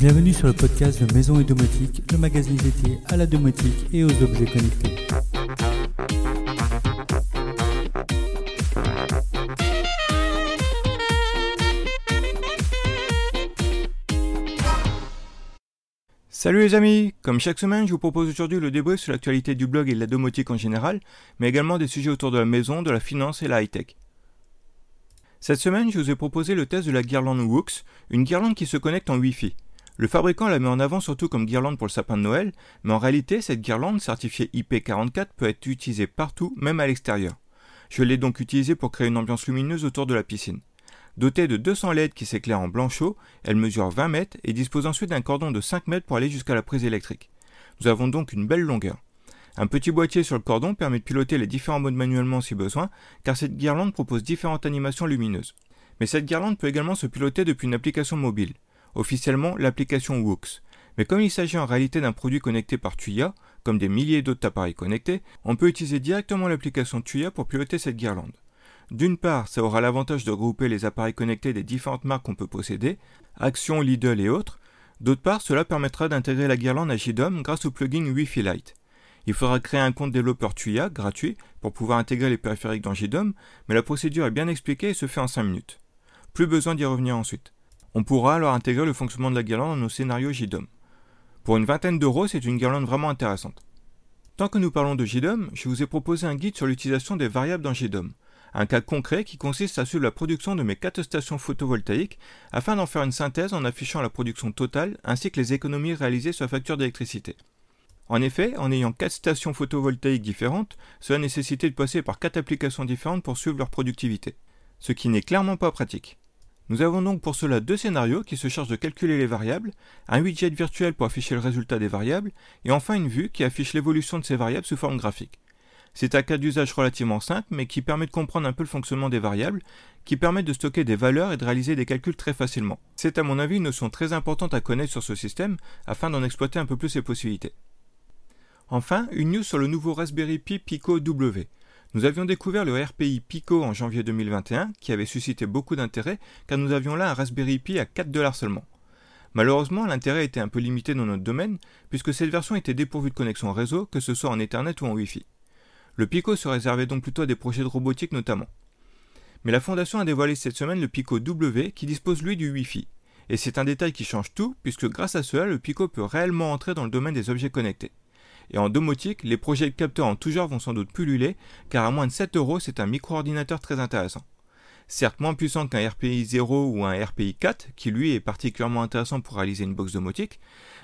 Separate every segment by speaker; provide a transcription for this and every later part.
Speaker 1: Bienvenue sur le podcast de Maison et Domotique, le magazine dédié à la domotique et aux objets connectés.
Speaker 2: Salut les amis Comme chaque semaine, je vous propose aujourd'hui le débrief sur l'actualité du blog et de la domotique en général, mais également des sujets autour de la maison, de la finance et la high-tech. Cette semaine, je vous ai proposé le test de la guirlande Woox, une guirlande qui se connecte en Wi-Fi. Le fabricant la met en avant surtout comme guirlande pour le sapin de Noël, mais en réalité, cette guirlande certifiée IP44 peut être utilisée partout, même à l'extérieur. Je l'ai donc utilisée pour créer une ambiance lumineuse autour de la piscine. Dotée de 200 LED qui s'éclairent en blanc chaud, elle mesure 20 mètres et dispose ensuite d'un cordon de 5 mètres pour aller jusqu'à la prise électrique. Nous avons donc une belle longueur. Un petit boîtier sur le cordon permet de piloter les différents modes manuellement si besoin, car cette guirlande propose différentes animations lumineuses. Mais cette guirlande peut également se piloter depuis une application mobile officiellement l'application Woox. Mais comme il s'agit en réalité d'un produit connecté par Tuya, comme des milliers d'autres appareils connectés, on peut utiliser directement l'application Tuya pour piloter cette guirlande. D'une part, ça aura l'avantage de regrouper les appareils connectés des différentes marques qu'on peut posséder, Action, Lidl et autres. D'autre part, cela permettra d'intégrer la guirlande à JDOM grâce au plugin Wi-Fi Lite. Il faudra créer un compte développeur Tuya gratuit pour pouvoir intégrer les périphériques dans JDOM, mais la procédure est bien expliquée et se fait en 5 minutes. Plus besoin d'y revenir ensuite. On pourra alors intégrer le fonctionnement de la guirlande dans nos scénarios JDOM. Pour une vingtaine d'euros, c'est une guirlande vraiment intéressante. Tant que nous parlons de JDOM, je vous ai proposé un guide sur l'utilisation des variables dans JDOM. Un cas concret qui consiste à suivre la production de mes 4 stations photovoltaïques afin d'en faire une synthèse en affichant la production totale ainsi que les économies réalisées sur la facture d'électricité. En effet, en ayant 4 stations photovoltaïques différentes, cela nécessitait de passer par 4 applications différentes pour suivre leur productivité. Ce qui n'est clairement pas pratique. Nous avons donc pour cela deux scénarios qui se chargent de calculer les variables, un widget virtuel pour afficher le résultat des variables, et enfin une vue qui affiche l'évolution de ces variables sous forme graphique. C'est un cas d'usage relativement simple, mais qui permet de comprendre un peu le fonctionnement des variables, qui permet de stocker des valeurs et de réaliser des calculs très facilement. C'est à mon avis une notion très importante à connaître sur ce système, afin d'en exploiter un peu plus ses possibilités. Enfin, une news sur le nouveau Raspberry Pi Pico W. Nous avions découvert le RPI Pico en janvier 2021, qui avait suscité beaucoup d'intérêt, car nous avions là un Raspberry Pi à 4 dollars seulement. Malheureusement, l'intérêt était un peu limité dans notre domaine, puisque cette version était dépourvue de connexion réseau, que ce soit en Ethernet ou en Wi-Fi. Le Pico se réservait donc plutôt à des projets de robotique notamment. Mais la fondation a dévoilé cette semaine le Pico W qui dispose lui du Wi-Fi. Et c'est un détail qui change tout, puisque grâce à cela, le Pico peut réellement entrer dans le domaine des objets connectés. Et en domotique, les projets de capteurs en tout genre vont sans doute pulluler, car à moins de 7 euros, c'est un micro-ordinateur très intéressant. Certes moins puissant qu'un RPI 0 ou un RPI 4, qui lui est particulièrement intéressant pour réaliser une box domotique,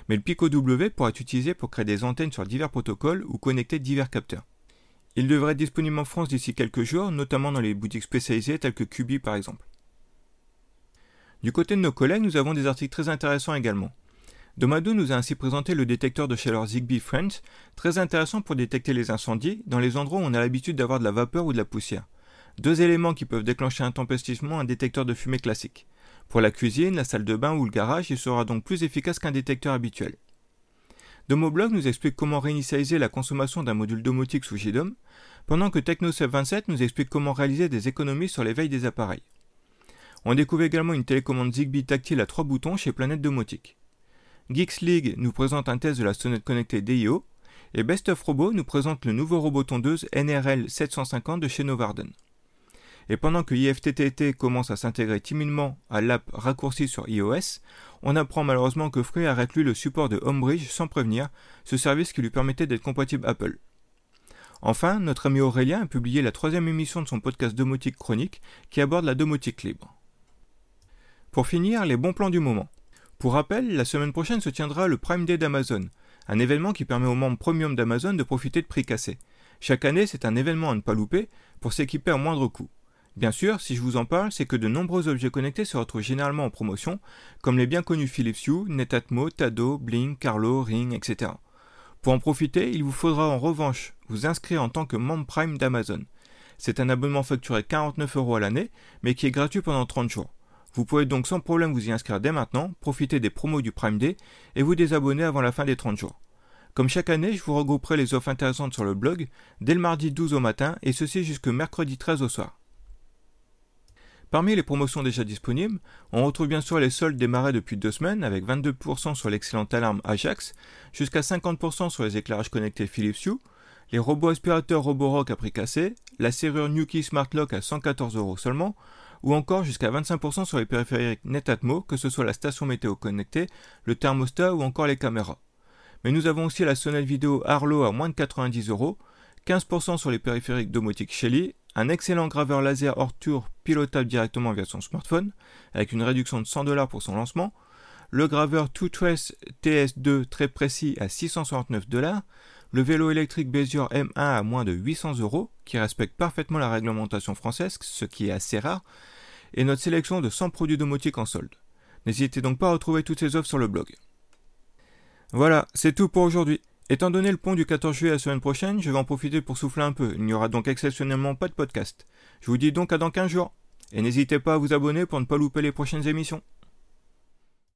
Speaker 2: mais le Pico W pourra être utilisé pour créer des antennes sur divers protocoles ou connecter divers capteurs. Il devrait être disponible en France d'ici quelques jours, notamment dans les boutiques spécialisées telles que Cubi par exemple. Du côté de nos collègues, nous avons des articles très intéressants également. Domado nous a ainsi présenté le détecteur de chaleur Zigbee Friends, très intéressant pour détecter les incendies dans les endroits où on a l'habitude d'avoir de la vapeur ou de la poussière. Deux éléments qui peuvent déclencher intempestivement un détecteur de fumée classique. Pour la cuisine, la salle de bain ou le garage, il sera donc plus efficace qu'un détecteur habituel. Domoblog nous explique comment réinitialiser la consommation d'un module domotique sous JDOM, pendant que TechnoSef27 nous explique comment réaliser des économies sur l'éveil des appareils. On découvre également une télécommande Zigbee tactile à trois boutons chez Planète Domotique. Geeks League nous présente un test de la sonnette connectée DIO, et Best of Robot nous présente le nouveau robot tondeuse NRL 750 de chez Novarden. Et pendant que IFTTT commence à s'intégrer timidement à l'app raccourci sur iOS, on apprend malheureusement que Free a réclu le support de Homebridge sans prévenir, ce service qui lui permettait d'être compatible Apple. Enfin, notre ami Aurélien a publié la troisième émission de son podcast Domotique Chronique qui aborde la domotique libre. Pour finir, les bons plans du moment. Pour rappel, la semaine prochaine se tiendra le Prime Day d'Amazon, un événement qui permet aux membres premium d'Amazon de profiter de prix cassés. Chaque année, c'est un événement à ne pas louper pour s'équiper à moindre coût. Bien sûr, si je vous en parle, c'est que de nombreux objets connectés se retrouvent généralement en promotion, comme les bien connus Philips Hue, Netatmo, Tado, Blink, Carlo, Ring, etc. Pour en profiter, il vous faudra en revanche vous inscrire en tant que membre Prime d'Amazon. C'est un abonnement facturé 49 euros à l'année, mais qui est gratuit pendant 30 jours. Vous pouvez donc sans problème vous y inscrire dès maintenant, profiter des promos du Prime Day et vous désabonner avant la fin des 30 jours. Comme chaque année, je vous regrouperai les offres intéressantes sur le blog dès le mardi 12 au matin et ceci jusque mercredi 13 au soir. Parmi les promotions déjà disponibles, on retrouve bien sûr les soldes démarrés depuis deux semaines avec 22% sur l'excellente alarme Ajax, jusqu'à 50% sur les éclairages connectés Philips Hue, les robots aspirateurs Roborock à prix cassé, la serrure Nuki Smart Lock à 114 euros seulement, ou encore jusqu'à 25% sur les périphériques Netatmo, que ce soit la station météo connectée, le thermostat ou encore les caméras. Mais nous avons aussi la sonnette vidéo Arlo à moins de 90 euros, 15% sur les périphériques domotiques Shelly, un excellent graveur laser hors tour pilotable directement via son smartphone, avec une réduction de 100 dollars pour son lancement, le graveur Two Trace TS2 très précis à 669 dollars, le vélo électrique Bezier M1 à moins de 800 euros, qui respecte parfaitement la réglementation française, ce qui est assez rare, et notre sélection de 100 produits domotiques en solde. N'hésitez donc pas à retrouver toutes ces offres sur le blog. Voilà, c'est tout pour aujourd'hui. Étant donné le pont du 14 juillet la semaine prochaine, je vais en profiter pour souffler un peu. Il n'y aura donc exceptionnellement pas de podcast. Je vous dis donc à dans 15 jours. Et n'hésitez pas à vous abonner pour ne pas louper les prochaines émissions.